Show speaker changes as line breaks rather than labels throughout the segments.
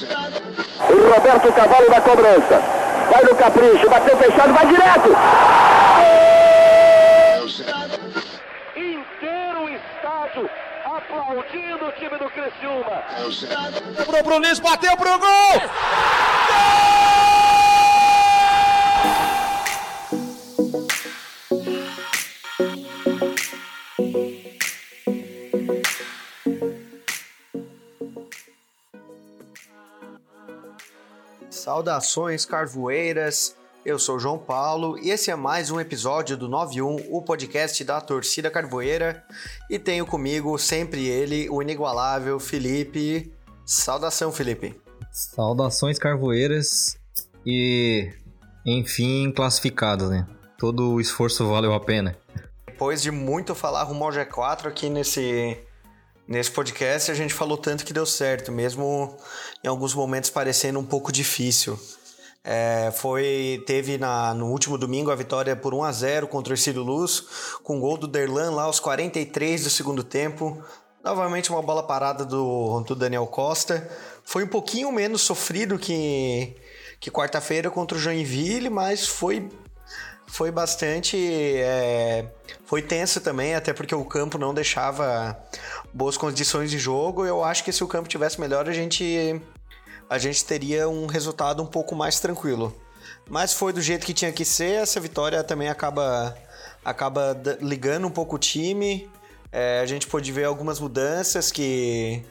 O Roberto Cavalo da cobrança. Vai no capricho, bateu fechado, vai direto.
Inteiro o estádio aplaudindo o time do Criciúma.
Sobrou pro Luiz, bateu pro gol!
Saudações carvoeiras, eu sou João Paulo e esse é mais um episódio do 91, o podcast da torcida carvoeira. E tenho comigo sempre ele, o inigualável Felipe. Saudação, Felipe.
Saudações carvoeiras e enfim classificados, né? Todo o esforço valeu a pena.
Depois de muito falar rumo ao G4 aqui nesse, nesse podcast, a gente falou tanto que deu certo, mesmo em alguns momentos parecendo um pouco difícil. É, foi teve na, no último domingo a vitória por 1 a 0 contra o Ercílio Luz, com gol do Derlan lá aos 43 do segundo tempo. Novamente uma bola parada do, do Daniel Costa. Foi um pouquinho menos sofrido que, que quarta-feira contra o Joinville, mas foi foi bastante. É, foi tenso também, até porque o campo não deixava boas condições de jogo. Eu acho que se o campo tivesse melhor, a gente, a gente teria um resultado um pouco mais tranquilo. Mas foi do jeito que tinha que ser. Essa vitória também acaba, acaba ligando um pouco o time. É, a gente pôde ver algumas mudanças que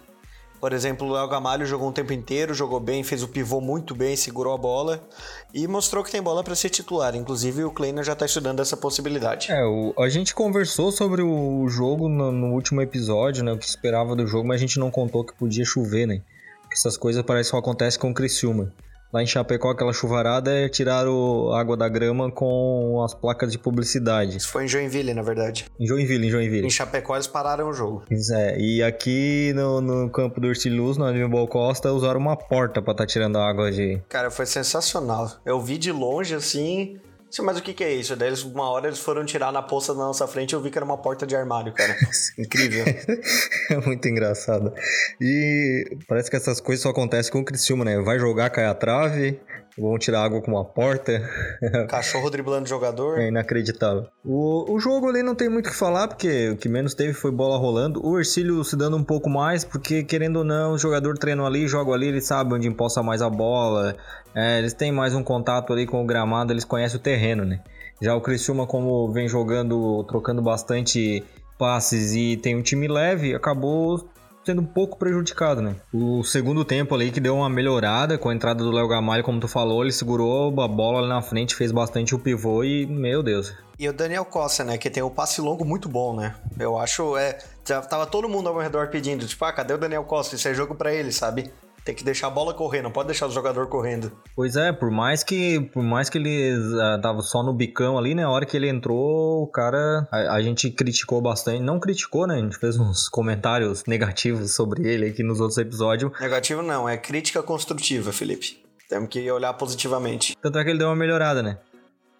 por exemplo, o Léo Gamalho jogou um tempo inteiro, jogou bem, fez o pivô muito bem, segurou a bola e mostrou que tem bola para ser titular. Inclusive, o Kleiner já está estudando essa possibilidade.
É, o, a gente conversou sobre o jogo no, no, último episódio, né? O que esperava do jogo, mas a gente não contou que podia chover, né? Porque essas coisas parecem que só acontecem com o Criciúma. Lá em Chapecó, aquela chuvarada é tirar a água da grama com as placas de publicidade.
Isso foi em Joinville, na verdade.
Em Joinville, em Joinville.
Em Chapecó eles pararam o jogo.
Isso é. E aqui no, no campo do Ursiluz, no Aníbal Costa, usaram uma porta para estar tá tirando a água de...
Cara, foi sensacional. Eu vi de longe, assim... Mas o que, que é isso? Daí eles, uma hora eles foram tirar na poça da nossa frente e eu vi que era uma porta de armário, cara. Incrível.
é muito engraçado. E parece que essas coisas só acontecem com o Criciúma, né? Vai jogar, cai a trave, vão tirar água com uma porta.
Cachorro driblando jogador.
É inacreditável. O, o jogo ali não tem muito o que falar, porque o que menos teve foi bola rolando. O Ercílio se dando um pouco mais, porque querendo ou não, o jogador treina ali, joga ali, ele sabe onde imposta mais a bola. É, eles têm mais um contato ali com o gramado, eles conhecem o terreno, né? Já o Criciúma, como vem jogando, trocando bastante passes e tem um time leve, acabou sendo um pouco prejudicado, né? O segundo tempo ali que deu uma melhorada com a entrada do Léo Gamalho, como tu falou, ele segurou a bola ali na frente, fez bastante o pivô e, meu Deus.
E o Daniel Costa, né, que tem o passe longo muito bom, né? Eu acho, é, tava todo mundo ao redor pedindo, tipo, ah, cadê o Daniel Costa? Isso é jogo para ele, sabe? Tem que deixar a bola correr, não pode deixar o jogador correndo.
Pois é, por mais que por mais que ele uh, tava só no bicão ali, né? A hora que ele entrou, o cara. A, a, gente criticou bastante. Não criticou, né? A gente fez uns comentários negativos sobre ele aqui nos outros episódios.
Negativo não, é crítica construtiva, Felipe. Temos que olhar positivamente.
Tanto é que ele deu uma melhorada, né?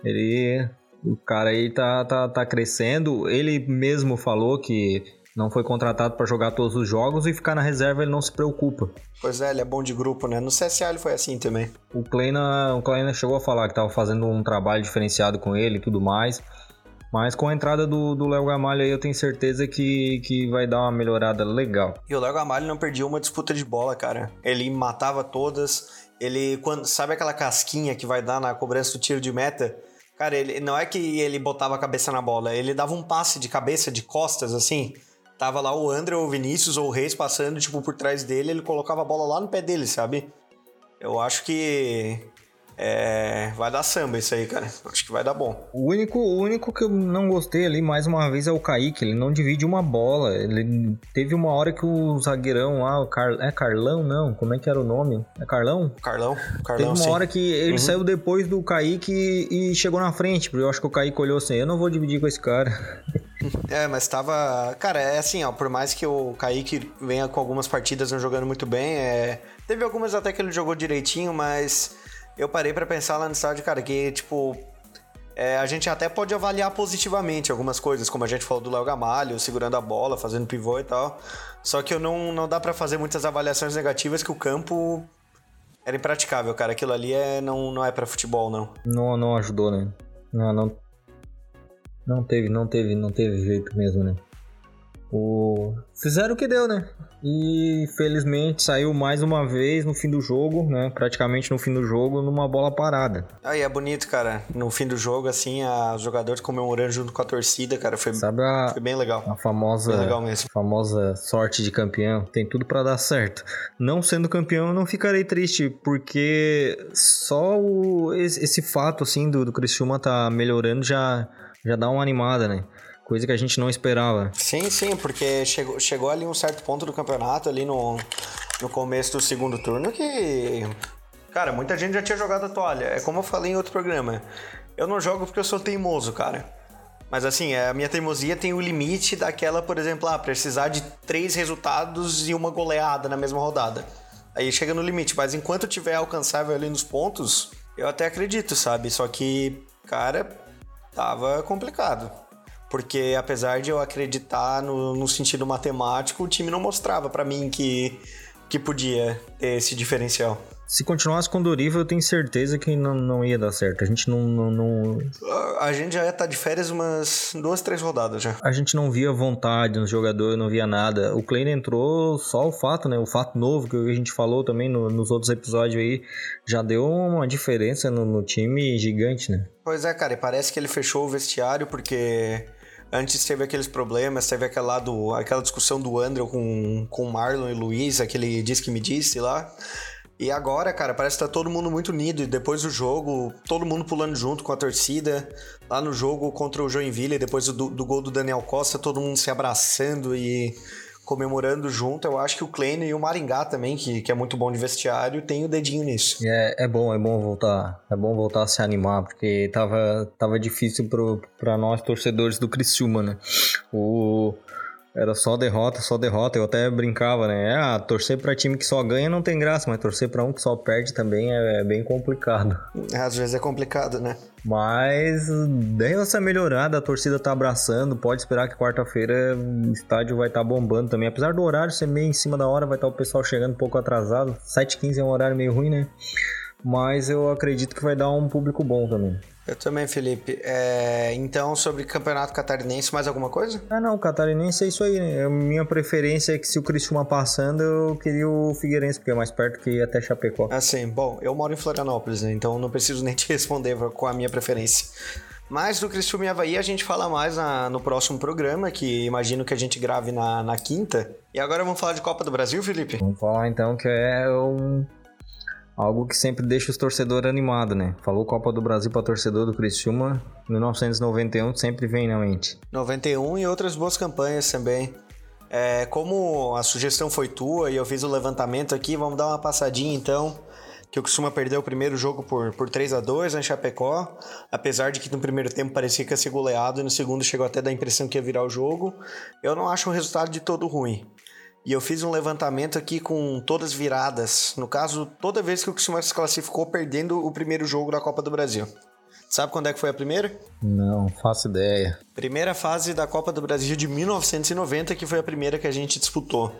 Ele. O cara aí tá, tá, tá crescendo. Ele mesmo falou que não foi contratado para jogar todos os jogos e ficar na reserva ele não se preocupa.
Pois é, ele é bom de grupo, né? No CSA ele foi assim também.
O Kleina, o Kleina chegou a falar que estava fazendo um trabalho diferenciado com ele e tudo mais. Mas com a entrada do Léo Gamalho aí eu tenho certeza que, que vai dar uma melhorada legal.
E o Léo Gamalho não perdia uma disputa de bola, cara. Ele matava todas. Ele, quando sabe aquela casquinha que vai dar na cobrança do tiro de meta? Cara, ele não é que ele botava a cabeça na bola, ele dava um passe de cabeça, de costas, assim tava lá o André ou o Vinícius ou o Reis passando, tipo, por trás dele, ele colocava a bola lá no pé dele, sabe? Eu acho que é, vai dar samba isso aí, cara. Acho que vai dar bom.
O único, o único que eu não gostei ali, mais uma vez, é o Kaique. Ele não divide uma bola. Ele teve uma hora que o zagueirão lá, o Car... é Carlão, não? Como é que era o nome? É Carlão?
Carlão, Carlão
Teve uma
sim.
hora que ele uhum. saiu depois do Kaique e chegou na frente. Porque eu acho que o Kaique olhou assim, eu não vou dividir com esse cara.
É, mas tava. Cara, é assim, ó. Por mais que o Kaique venha com algumas partidas não jogando muito bem, é... teve algumas até que ele jogou direitinho, mas eu parei para pensar lá no estádio, cara, que tipo. É, a gente até pode avaliar positivamente algumas coisas, como a gente falou do Léo Gamalho, segurando a bola, fazendo pivô e tal. Só que eu não, não dá para fazer muitas avaliações negativas que o campo Era impraticável, cara. Aquilo ali é, não, não é para futebol, não.
Não, não ajudou, né? Não, não. Não teve, não teve, não teve jeito mesmo, né? O... Fizeram o que deu, né? E felizmente saiu mais uma vez no fim do jogo, né? Praticamente no fim do jogo, numa bola parada.
Aí é bonito, cara. No fim do jogo, assim, a, os jogadores comemorando junto com a torcida, cara, foi,
Sabe a,
foi bem legal.
A famosa,
legal
famosa sorte de campeão. Tem tudo para dar certo. Não sendo campeão, eu não ficarei triste, porque só o, esse, esse fato, assim, do, do Criciúma tá melhorando já, já dá uma animada, né? Coisa que a gente não esperava.
Sim, sim, porque chegou, chegou ali um certo ponto do campeonato, ali no, no começo do segundo turno, que. Cara, muita gente já tinha jogado a toalha. É como eu falei em outro programa. Eu não jogo porque eu sou teimoso, cara. Mas assim, a minha teimosia tem o limite daquela, por exemplo, ah, precisar de três resultados e uma goleada na mesma rodada. Aí chega no limite, mas enquanto tiver alcançável ali nos pontos, eu até acredito, sabe? Só que, cara, tava complicado. Porque apesar de eu acreditar no, no sentido matemático, o time não mostrava para mim que, que podia ter esse diferencial.
Se continuasse com o Doriva, eu tenho certeza que não, não ia dar certo. A gente não, não, não...
A gente já ia estar tá de férias umas duas, três rodadas já.
A gente não via vontade no jogador, não via nada. O Klein entrou só o fato, né? O fato novo que a gente falou também no, nos outros episódios aí, já deu uma diferença no, no time gigante, né?
Pois é, cara, e parece que ele fechou o vestiário porque Antes teve aqueles problemas, teve aquela, do, aquela discussão do André com, com Marlon e Luiz, aquele diz que me disse lá. E agora, cara, parece que tá todo mundo muito unido. E depois do jogo, todo mundo pulando junto com a torcida. Lá no jogo contra o Joinville, depois do, do gol do Daniel Costa, todo mundo se abraçando e comemorando junto. Eu acho que o Kleiner e o Maringá também, que, que é muito bom de vestiário, tem o dedinho nisso.
É, é bom, é bom voltar. É bom voltar a se animar, porque tava, tava difícil para nós torcedores do Criciúma, né? O era só derrota, só derrota. Eu até brincava, né? Ah, torcer para time que só ganha não tem graça, mas torcer para um que só perde também é, é, bem complicado.
Às vezes é complicado, né?
Mas deu essa melhorada, a torcida tá abraçando. Pode esperar que quarta-feira o estádio vai estar tá bombando também. Apesar do horário ser meio em cima da hora, vai estar tá o pessoal chegando um pouco atrasado. 7h15 é um horário meio ruim, né? Mas eu acredito que vai dar um público bom também.
Eu também, Felipe. É, então, sobre campeonato catarinense, mais alguma coisa?
Ah, não, catarinense é isso aí, né? Minha preferência é que se o Criciúma passando, eu queria o Figueirense, porque é mais perto que ir até Chapecó.
Assim, bom, eu moro em Florianópolis, né? Então não preciso nem te responder com a minha preferência. Mas do Criciúma e Havaí a gente fala mais na, no próximo programa, que imagino que a gente grave na, na quinta. E agora vamos falar de Copa do Brasil, Felipe?
Vamos falar então que é um algo que sempre deixa os torcedores animados, né? Falou Copa do Brasil para torcedor do Criciúma, 1991 sempre vem na mente.
91 e outras boas campanhas também. É, como a sugestão foi tua e eu fiz o levantamento aqui, vamos dar uma passadinha então. Que o Criciúma perdeu o primeiro jogo por, por 3 a 2 em Chapecó, apesar de que no primeiro tempo parecia que ia ser goleado e no segundo chegou até dar a impressão que ia virar o jogo. Eu não acho um resultado de todo ruim. E eu fiz um levantamento aqui com todas viradas. No caso, toda vez que o Criciúma se classificou perdendo o primeiro jogo da Copa do Brasil. Sabe quando é que foi a primeira?
Não, faço ideia.
Primeira fase da Copa do Brasil de 1990, que foi a primeira que a gente disputou.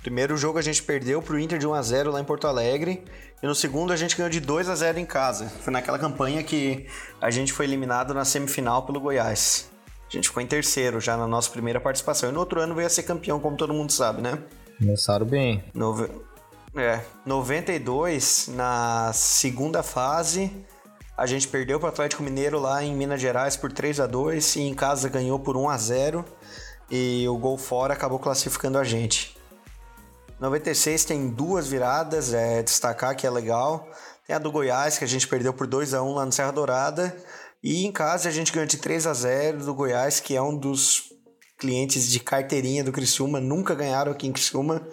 Primeiro jogo a gente perdeu pro Inter de 1 a 0 lá em Porto Alegre, e no segundo a gente ganhou de 2 a 0 em casa. Foi naquela campanha que a gente foi eliminado na semifinal pelo Goiás. A gente ficou em terceiro já na nossa primeira participação. E no outro ano veio a ser campeão, como todo mundo sabe, né?
Começaram bem.
Nove... É, 92, na segunda fase, a gente perdeu para o Atlético Mineiro lá em Minas Gerais por 3 a 2 e em casa ganhou por 1 a 0 e o gol fora acabou classificando a gente. 96 tem duas viradas, é destacar que é legal. Tem a do Goiás, que a gente perdeu por 2 a 1 lá no Serra Dourada. E em casa a gente ganhou de 3 a 0 do Goiás, que é um dos clientes de carteirinha do Criciúma, nunca ganharam aqui em Criciúma.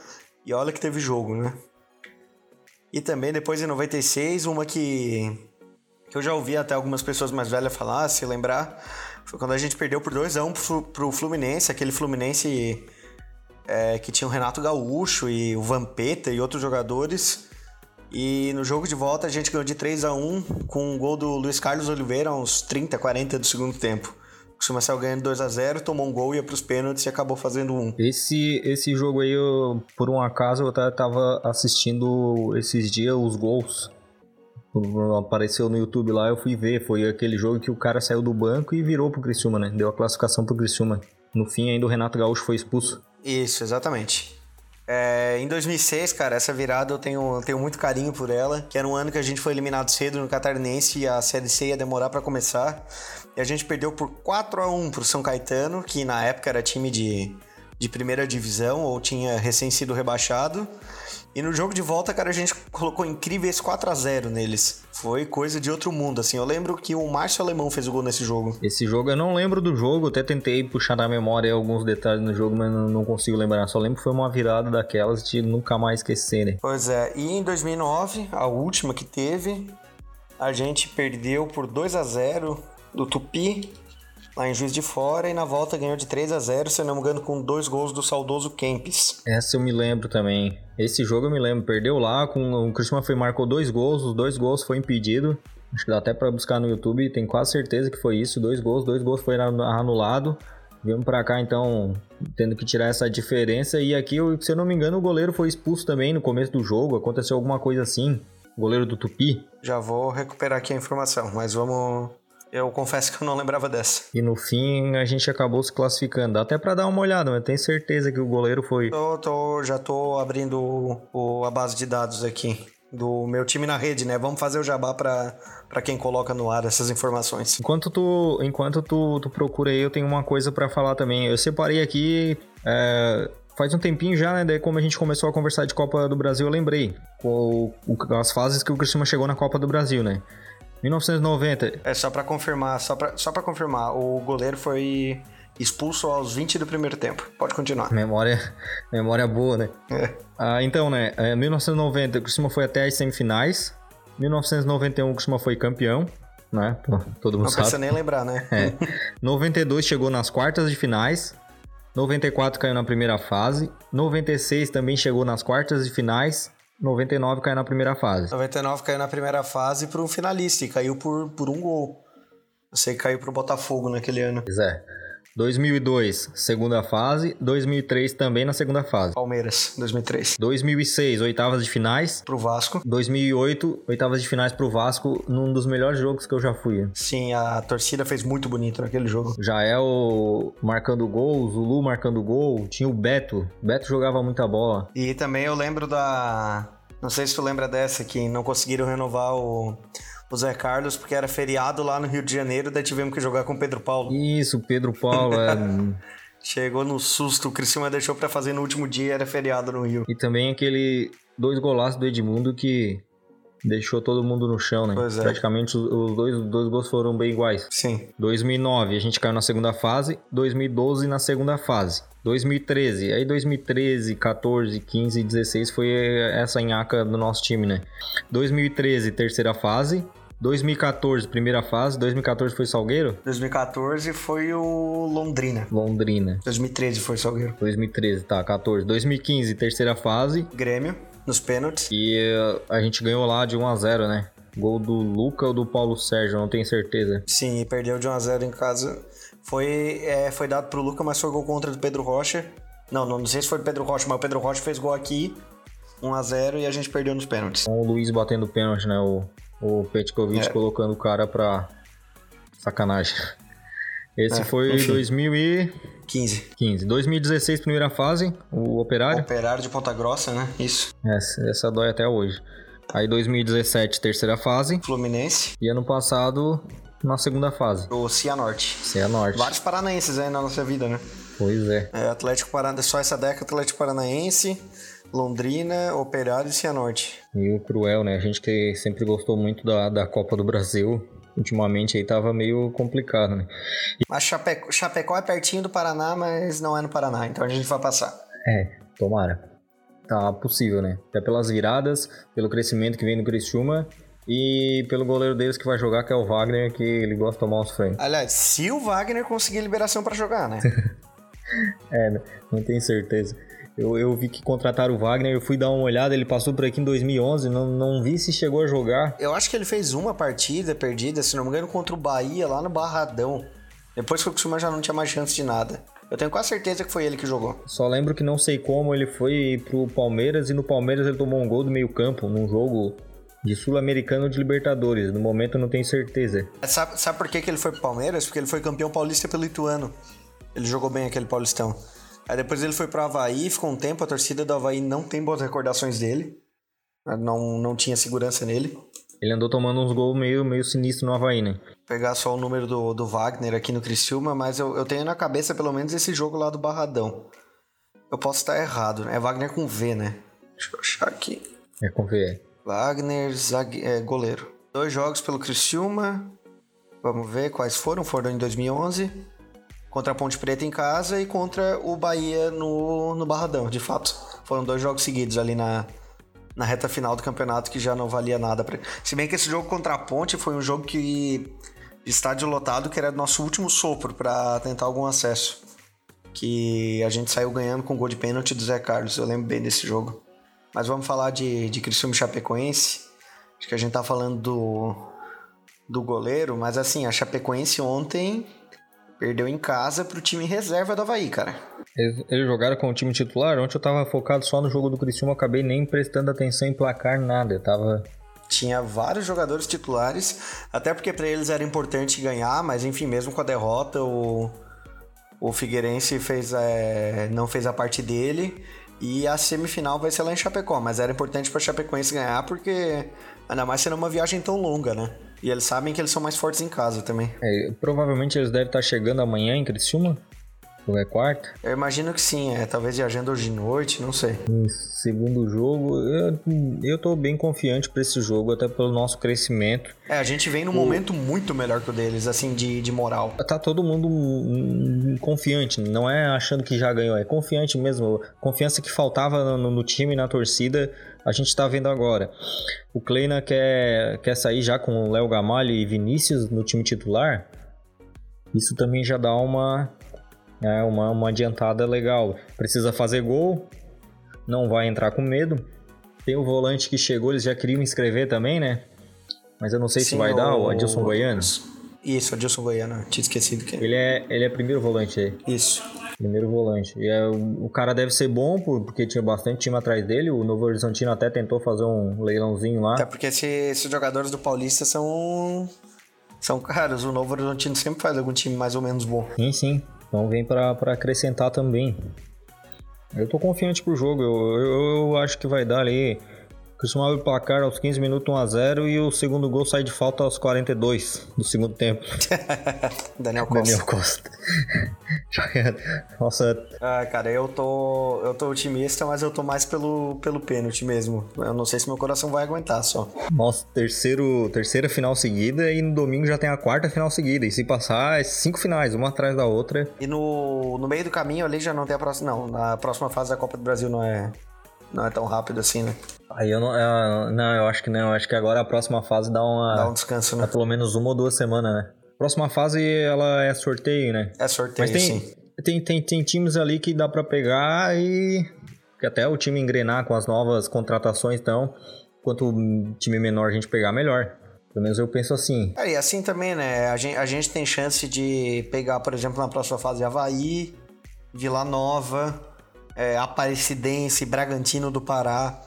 E olha que teve jogo, né? E também depois em 96, uma que, que eu já ouvi até algumas pessoas mais velhas falar, se lembrar, foi quando a gente perdeu por 2 a 1 pro, Fluminense, aquele Fluminense é, que tinha o Renato Gaúcho e o Vampeta e outros jogadores. E no jogo de volta a gente ganhou de 3 a 1 com um gol do Luiz Carlos Oliveira, uns 30, 40 do segundo tempo. Criciúma saiu ganhando 2 a 0 tomou um gol, ia pros pênaltis e acabou fazendo um.
Esse, esse jogo aí, eu, por um acaso, eu tava assistindo esses dias os gols. Apareceu no YouTube lá, eu fui ver. Foi aquele jogo que o cara saiu do banco e virou pro Criciúma, né? Deu a classificação pro Criciúma. No fim, ainda o Renato Gaúcho foi expulso.
Isso, exatamente. É, em 2006, cara, essa virada eu tenho, tenho muito carinho por ela, que era um ano que a gente foi eliminado cedo no Catarinense e a Série C ia demorar para começar. E a gente perdeu por 4 a 1 pro São Caetano, que na época era time de, de primeira divisão ou tinha recém sido rebaixado. E no jogo de volta, cara, a gente colocou incríveis 4 a 0 neles. Foi coisa de outro mundo, assim. Eu lembro que o Márcio Alemão fez o gol nesse jogo.
Esse jogo eu não lembro do jogo, até tentei puxar na memória alguns detalhes no jogo, mas não consigo lembrar. Só lembro que foi uma virada daquelas de nunca mais esquecer, né?
Pois é, e em 2009, a última que teve, a gente perdeu por 2 a 0 do Tupi lá em Juiz de Fora e na volta ganhou de 3 a 0 se não me engano, com dois gols do saudoso Kempis.
Essa eu me lembro também. Esse jogo eu me lembro, perdeu lá, com o Cristiano foi marcou dois gols, os dois gols foi impedido. Acho que dá até para buscar no YouTube, tem quase certeza que foi isso, dois gols, dois gols foi anulado. Viemos para cá então tendo que tirar essa diferença e aqui, se eu não me engano, o goleiro foi expulso também no começo do jogo, aconteceu alguma coisa assim. O goleiro do Tupi.
Já vou recuperar aqui a informação, mas vamos eu confesso que eu não lembrava dessa.
E no fim a gente acabou se classificando. Até para dar uma olhada, mas tenho certeza que o goleiro foi.
Tô, tô, já tô abrindo o, a base de dados aqui do meu time na rede, né? Vamos fazer o jabá para quem coloca no ar essas informações.
Enquanto tu, enquanto tu, tu procura aí, eu tenho uma coisa para falar também. Eu separei aqui. É, faz um tempinho já, né? Daí, como a gente começou a conversar de Copa do Brasil, eu lembrei com, as fases que o Cristiano chegou na Copa do Brasil, né? 1990.
É só para confirmar, só para só para confirmar, o goleiro foi expulso aos 20 do primeiro tempo. Pode continuar.
Memória, memória boa, né? É. Ah, então, né, 1990 o Criciúma foi até as semifinais. 1991 o Criciúma foi campeão, né? Todo mundo Não sabe.
Não precisa nem lembrar, né?
É. 92 chegou nas quartas de finais. 94 caiu na primeira fase. 96 também chegou nas quartas de finais. 99 caiu na primeira fase.
99 caiu na primeira fase para um finalista e caiu por, por um gol. Que caiu para o Botafogo naquele ano.
Pois é. 2002, segunda fase. 2003 também na segunda fase.
Palmeiras, 2003.
2006, oitavas de finais.
Pro Vasco.
2008, oitavas de finais pro Vasco, num dos melhores jogos que eu já fui.
Sim, a torcida fez muito bonito naquele jogo.
Já é o marcando gol, o Zulu marcando gol. Tinha o Beto. Beto jogava muita bola.
E também eu lembro da. Não sei se tu lembra dessa, que não conseguiram renovar o o Zé Carlos, porque era feriado lá no Rio de Janeiro, daí tivemos que jogar com o Pedro Paulo.
Isso, Pedro Paulo, é.
Chegou no susto, o Criciúma deixou para fazer no último dia, era feriado no Rio.
E também aquele dois golaços do Edmundo que deixou todo mundo no chão, né?
Pois é.
Praticamente os dois, os dois gols foram bem iguais.
Sim.
2009 a gente caiu na segunda fase, 2012 na segunda fase. 2013, aí 2013, 14, 15 16 foi essa enhaca do nosso time, né? 2013, terceira fase. 2014, primeira fase. 2014 foi Salgueiro?
2014 foi o Londrina.
Londrina.
2013 foi Salgueiro.
2013, tá, 14. 2015, terceira fase.
Grêmio, nos pênaltis.
E uh, a gente ganhou lá de 1 a 0 né? Gol do Luca ou do Paulo Sérgio, não tenho certeza.
Sim, perdeu de 1 a 0 em casa. Foi, é, foi dado pro Luca, mas foi gol contra do Pedro Rocha. Não, não, não sei se foi Pedro Rocha, mas o Pedro Rocha fez gol aqui. 1 a 0 e a gente perdeu nos pênaltis.
Com o Luiz batendo pênalti, né? O, o Petkovic é. colocando o cara pra sacanagem. Esse é, foi em 2015. 15. 2016, primeira fase, o Operário.
Operário de Ponta Grossa, né? Isso.
Essa, essa dói até hoje. Aí 2017, terceira fase.
Fluminense.
E ano passado, na segunda fase.
O Cianorte.
Cianorte.
Vários paranaenses aí na nossa vida, né?
Pois é.
é Atlético Paranaense, só essa década Atlético Paranaense, Londrina, Operário e Cianorte.
E o Cruel, né? A gente que sempre gostou muito da, da Copa do Brasil, ultimamente aí tava meio complicado, né?
E... Mas Chapecó, Chapecó é pertinho do Paraná, mas não é no Paraná, então a gente vai passar.
É, tomara. Tá possível, né? Até pelas viradas, pelo crescimento que vem no Criciúma e pelo goleiro deles que vai jogar, que é o Wagner, que ele gosta de tomar uns frentes.
Aliás, se o Wagner conseguir liberação para jogar, né?
é, não tenho certeza. Eu, eu vi que contrataram o Wagner, eu fui dar uma olhada, ele passou por aqui em 2011, não, não vi se chegou a jogar.
Eu acho que ele fez uma partida perdida, se não me engano, contra o Bahia, lá no Barradão. Depois que o Criciúma já não tinha mais chance de nada. Eu tenho quase certeza que foi ele que jogou.
Só lembro que não sei como ele foi pro Palmeiras e no Palmeiras ele tomou um gol do meio campo num jogo de Sul-Americano de Libertadores. No momento eu não tenho certeza.
Sabe, sabe por que, que ele foi pro Palmeiras? Porque ele foi campeão paulista pelo Ituano. Ele jogou bem aquele paulistão. Aí depois ele foi pro Havaí, ficou um tempo, a torcida do Havaí não tem boas recordações dele. Não, não tinha segurança nele.
Ele andou tomando uns gols meio, meio sinistro no Havaí, né?
Pegar só o número do, do Wagner aqui no Criciúma, mas eu, eu tenho na cabeça pelo menos esse jogo lá do Barradão. Eu posso estar errado, né? É Wagner com V, né? Deixa eu achar aqui.
É com V.
Wagner, zague... é, goleiro. Dois jogos pelo Criciúma. Vamos ver quais foram. Foram em 2011. Contra a Ponte Preta em casa e contra o Bahia no, no Barradão, de fato. Foram dois jogos seguidos ali na, na reta final do campeonato que já não valia nada. Pra... Se bem que esse jogo contra a Ponte foi um jogo que estádio lotado que era nosso último sopro para tentar algum acesso. Que a gente saiu ganhando com gol de pênalti do Zé Carlos. Eu lembro bem desse jogo. Mas vamos falar de, de Criciúma Chapecoense. Acho que a gente tá falando do, do goleiro, mas assim, a Chapecoense ontem perdeu em casa pro time reserva do Havaí, cara.
Eles, eles jogaram com o time titular? Ontem eu tava focado só no jogo do Criciúma, acabei nem prestando atenção em placar, nada. Eu tava
tinha vários jogadores titulares, até porque para eles era importante ganhar, mas enfim, mesmo com a derrota, o, o Figueirense fez, é, não fez a parte dele e a semifinal vai ser lá em Chapecó, mas era importante para Chapecoense ganhar porque ainda mais sendo uma viagem tão longa, né? E eles sabem que eles são mais fortes em casa também.
É, provavelmente eles devem estar chegando amanhã em Criciúma. É quarta?
Eu imagino que sim, é. Talvez viajando hoje de noite, não sei.
segundo jogo, eu, eu tô bem confiante para esse jogo, até pelo nosso crescimento.
É, a gente vem num o... momento muito melhor que o deles, assim, de, de moral.
Tá todo mundo confiante, não é achando que já ganhou, é confiante mesmo. Confiança que faltava no, no time, na torcida, a gente tá vendo agora. O Kleina quer, quer sair já com o Léo Gamalho e Vinícius no time titular. Isso também já dá uma, é uma, uma adiantada legal. Precisa fazer gol, não vai entrar com medo. Tem o volante que chegou, eles já queriam inscrever também, né? Mas eu não sei Sim, se vai o... dar, o Adilson Goiano.
Isso, Adilson Goiano, tinha esquecido que
Ele é, ele é primeiro volante aí.
Isso.
Primeiro volante. E é, o, o cara deve ser bom, porque tinha bastante time atrás dele. O Novo Horizontino até tentou fazer um leilãozinho lá.
Até porque esse, esses jogadores do Paulista são. São caros. O Novo Horizontino sempre faz algum time mais ou menos bom.
Sim, sim. Então vem para acrescentar também. Eu tô confiante pro jogo. Eu, eu, eu acho que vai dar ali Costuma abrir o placar aos 15 minutos 1x0 e o segundo gol sai de falta aos 42 do segundo tempo.
Daniel Costa.
Daniel Costa. Nossa.
Ah, cara, eu tô, eu tô otimista, mas eu tô mais pelo, pelo pênalti mesmo. Eu não sei se meu coração vai aguentar só.
Nossa, terceiro, terceira final seguida e no domingo já tem a quarta final seguida. E se passar, é cinco finais, uma atrás da outra.
E no, no meio do caminho ali já não tem a próxima. Não, na próxima fase da Copa do Brasil não é, não é tão rápido assim, né?
Aí eu não. Eu, não, eu acho que não. Eu acho que agora a próxima fase dá uma.
Dá um descanso, né?
Dá pelo menos uma ou duas semanas, né? Próxima fase ela é sorteio, né?
É sorteio, Mas tem, sim.
Tem, tem, tem times ali que dá para pegar e. Que até o time engrenar com as novas contratações, então. Quanto time menor a gente pegar, melhor. Pelo menos eu penso assim.
É, e assim também, né? A gente, a gente tem chance de pegar, por exemplo, na próxima fase Havaí, Vila Nova, é, Aparecidense, Bragantino do Pará.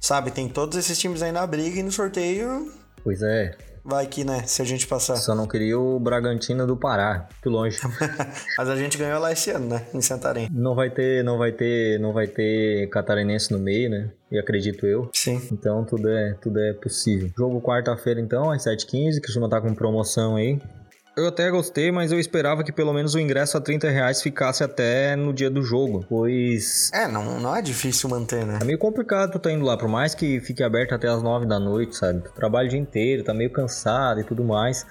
Sabe, tem todos esses times aí na briga e no sorteio.
Pois é.
Vai que, né? Se a gente passar.
Só não queria o Bragantino do Pará, muito longe.
Mas a gente ganhou lá esse ano, né? Em Santarém.
Não vai ter, não vai ter, não vai ter catarinense no meio, né? E acredito eu.
Sim.
Então tudo é, tudo é possível. Jogo quarta-feira então, às 7h15, que costuma estar com promoção aí. Eu até gostei, mas eu esperava que pelo menos o ingresso a 30 reais ficasse até no dia do jogo, pois...
É, não, não é difícil manter, né?
É meio complicado tu tá indo lá, por mais que fique aberto até as 9 da noite, sabe? Tu trabalha o dia inteiro, tá meio cansado e tudo mais.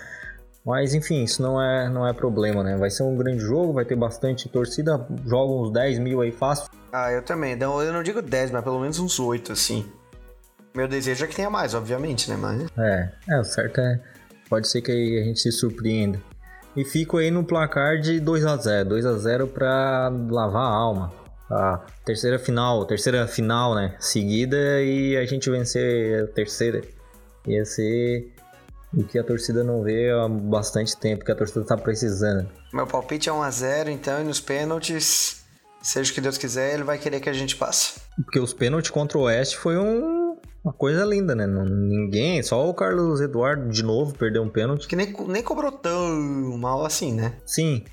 Mas enfim, isso não é, não é problema, né? Vai ser um grande jogo, vai ter bastante torcida, joga uns 10 mil aí fácil.
Ah, eu também. Então, eu não digo 10, mas pelo menos uns 8, assim. Meu desejo é que tenha mais, obviamente, né? Mas...
É, é, o certo é Pode ser que a gente se surpreenda. E fico aí no placar de 2 a 0 2 a 0 para lavar a alma. A terceira final, terceira final, né? Seguida e a gente vencer a terceira. Ia ser O que a torcida não vê há bastante tempo, que a torcida tá precisando.
Meu palpite é 1x0, então, e nos pênaltis, seja o que Deus quiser, ele vai querer que a gente passe.
Porque os pênaltis contra o Oeste foi um, uma coisa linda, né? Ninguém, só o Carlos Eduardo de novo perdeu um pênalti.
Que nem, nem cobrou tão mal assim, né?
Sim.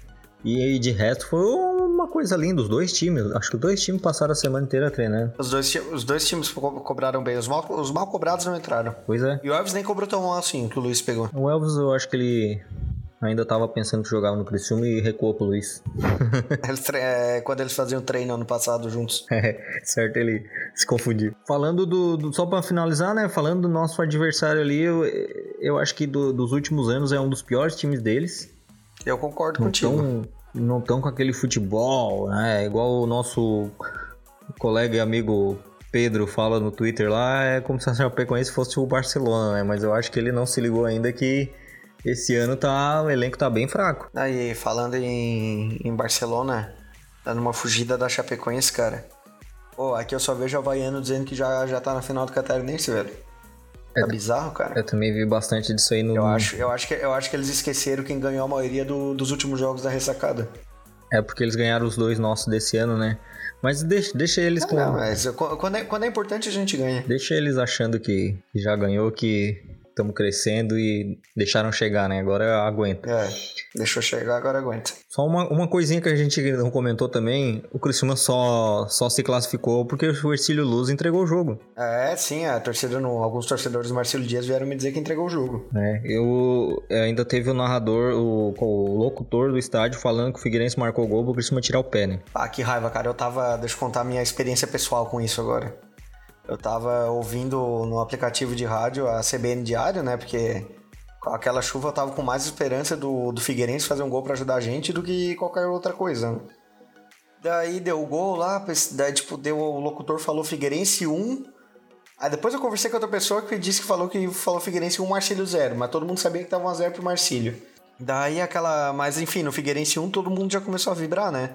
E aí, de resto, foi uma coisa linda. Os dois times, acho que os dois times passaram a semana inteira treinando.
Os dois, os dois times co- cobraram bem. Os mal, os mal cobrados não entraram.
Pois é.
E o Elvis nem cobrou tão mal assim, que o Luiz pegou.
O Elvis, eu acho que ele ainda tava pensando que jogava no Criciúma e recuou pro Luiz.
Eles é, quando eles faziam treino ano passado juntos.
É, certo, ele se confundiu. Falando do, do- Só pra finalizar, né? Falando do nosso adversário ali, eu, eu acho que do- dos últimos anos é um dos piores times deles.
Eu concordo
Não
contigo.
tão, não tão com aquele futebol, né? Igual o nosso colega e amigo Pedro fala no Twitter lá, é como se a Chapecoense fosse o Barcelona, né? Mas eu acho que ele não se ligou ainda que esse ano tá, o elenco tá bem fraco.
Aí, falando em, em Barcelona, dando uma fugida da Chapecoense, cara. Pô, aqui eu só vejo o Havaiano dizendo que já, já tá na final do Catarinense, velho. Tá bizarro, cara.
Eu também vi bastante disso aí no.
Eu acho, eu, acho que, eu acho que eles esqueceram quem ganhou a maioria do- dos últimos jogos da ressacada.
É porque eles ganharam os dois nossos desse ano, né? Mas deixa, deixa eles com.
Não, mas quando é, quando é importante a gente ganha.
Deixa eles achando que, que já ganhou, que estamos crescendo e deixaram chegar, né? Agora aguenta.
É, deixou chegar, agora aguenta.
Só uma, uma coisinha que a gente não comentou também, o Criciúma só, só se classificou porque o Ercílio Luz entregou o jogo,
É, sim, a torcida, no, alguns torcedores do Marcelo Dias vieram me dizer que entregou o jogo.
né? Eu ainda teve o narrador, o, o locutor do estádio falando que o Figueirense marcou o gol pro Criciúma tirar o pé, né?
Ah, que raiva, cara. Eu tava. Deixa eu contar a minha experiência pessoal com isso agora. Eu tava ouvindo no aplicativo de rádio a CBN Diário, né? Porque com aquela chuva eu tava com mais esperança do, do Figueirense fazer um gol pra ajudar a gente do que qualquer outra coisa. Daí deu o gol lá, daí tipo, deu, o locutor falou Figueirense 1. Aí depois eu conversei com outra pessoa que disse que falou que falou Figueirense 1, Marcílio 0, mas todo mundo sabia que tava 1x0 pro Marcílio. Daí aquela. Mas enfim, no Figueirense 1 todo mundo já começou a vibrar, né?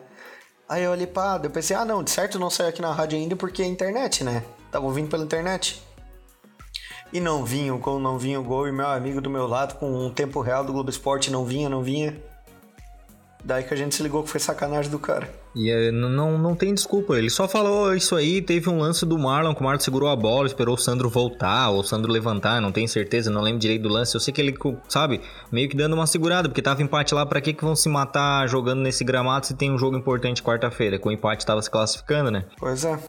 Aí eu olhei pra. Eu pensei, ah não, de certo não saiu aqui na rádio ainda porque é internet, né? Tava ouvindo pela internet. E não vinha, como não vinha o gol, e meu amigo do meu lado, com um tempo real do Globo Esporte, não vinha, não vinha. Daí que a gente se ligou que foi sacanagem do cara.
E é, não, não tem desculpa, ele só falou isso aí, teve um lance do Marlon, que o Marlon segurou a bola, esperou o Sandro voltar, ou o Sandro levantar, não tenho certeza, não lembro direito do lance. Eu sei que ele, sabe, meio que dando uma segurada, porque tava empate lá, pra que que vão se matar jogando nesse gramado se tem um jogo importante quarta-feira? Com o empate tava se classificando, né?
Pois é.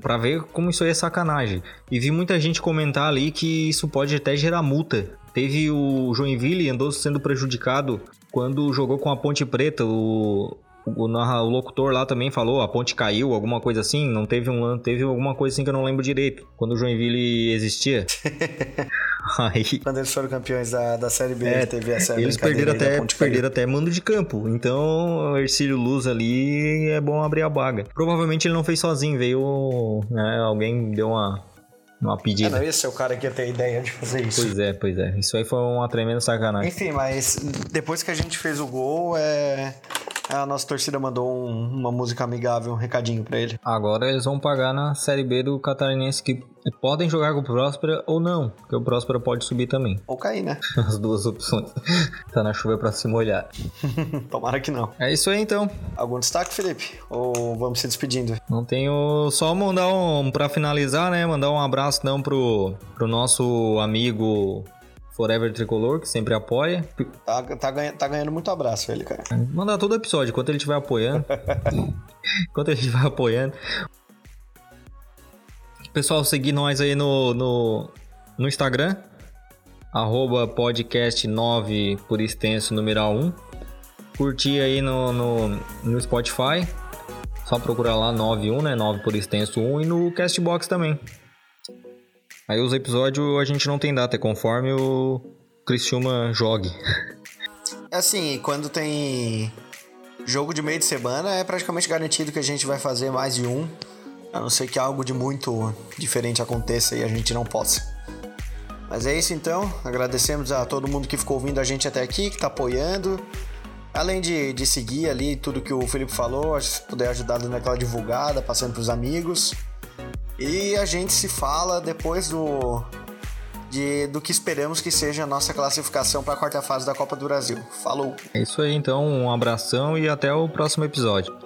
Pra ver como isso aí é sacanagem. E vi muita gente comentar ali que isso pode até gerar multa. Teve o Joinville andou sendo prejudicado quando jogou com a Ponte Preta. O, o, o locutor lá também falou, a ponte caiu, alguma coisa assim. Não teve um teve alguma coisa assim que eu não lembro direito. Quando o Joinville existia. aí
Quando eles foram campeões da, da Série B,
É,
teve essa
eles perderam até, perderam até mando de campo. Então, o Ercílio Luz ali é bom abrir a baga. Provavelmente ele não fez sozinho, veio. né, alguém deu uma, uma
É,
pedida.
não ia ser o cara que ia ter a ideia de fazer isso.
Pois é, pois é. Isso aí foi uma tremenda sacanagem.
Enfim, mas depois que a gente fez o gol, é... a nossa torcida mandou um- uma música amigável, um recadinho pra ele.
Agora eles vão pagar na Série B do Catarinense que podem jogar com o Próspera ou não, porque o Próspera pode subir também.
Ou cair, né?
As duas opções. tá na chuva pra se molhar.
Tomara que não.
É isso aí então.
Algum destaque, Felipe? Ou vamos se despedindo?
Não tenho só mandar um para finalizar, né? Mandar um abraço não pro pro nosso amigo Forever Tricolor que sempre apoia.
Tá, tá, ganha- tá ganhando muito abraço ele, cara.
Mandar todo episódio enquanto ele estiver apoiando. enquanto ele estiver apoiando. Pessoal, seguir nós aí no, no, no Instagram. Arroba podcast 9 por extenso numeral 1. Curtir aí no, no, no Spotify. Só procurar lá 91, né? 9 por extenso 1 e no Castbox também. Aí os episódios a gente não tem data, é conforme o Criciúma jogue.
É assim, quando tem jogo de meio de semana, é praticamente garantido que a gente vai fazer mais de um. A não ser que algo de muito diferente aconteça e a gente não possa. Mas é isso então. Agradecemos a todo mundo que ficou ouvindo a gente até aqui, que tá apoiando. Além de, de seguir ali tudo que o Felipe falou, se puder ajudar dando aquela divulgada, passando pros amigos. E a gente se fala depois do, de, do que esperamos que seja a nossa classificação para a quarta fase da Copa do Brasil. Falou!
É isso aí, então. Um abração e até o próximo episódio.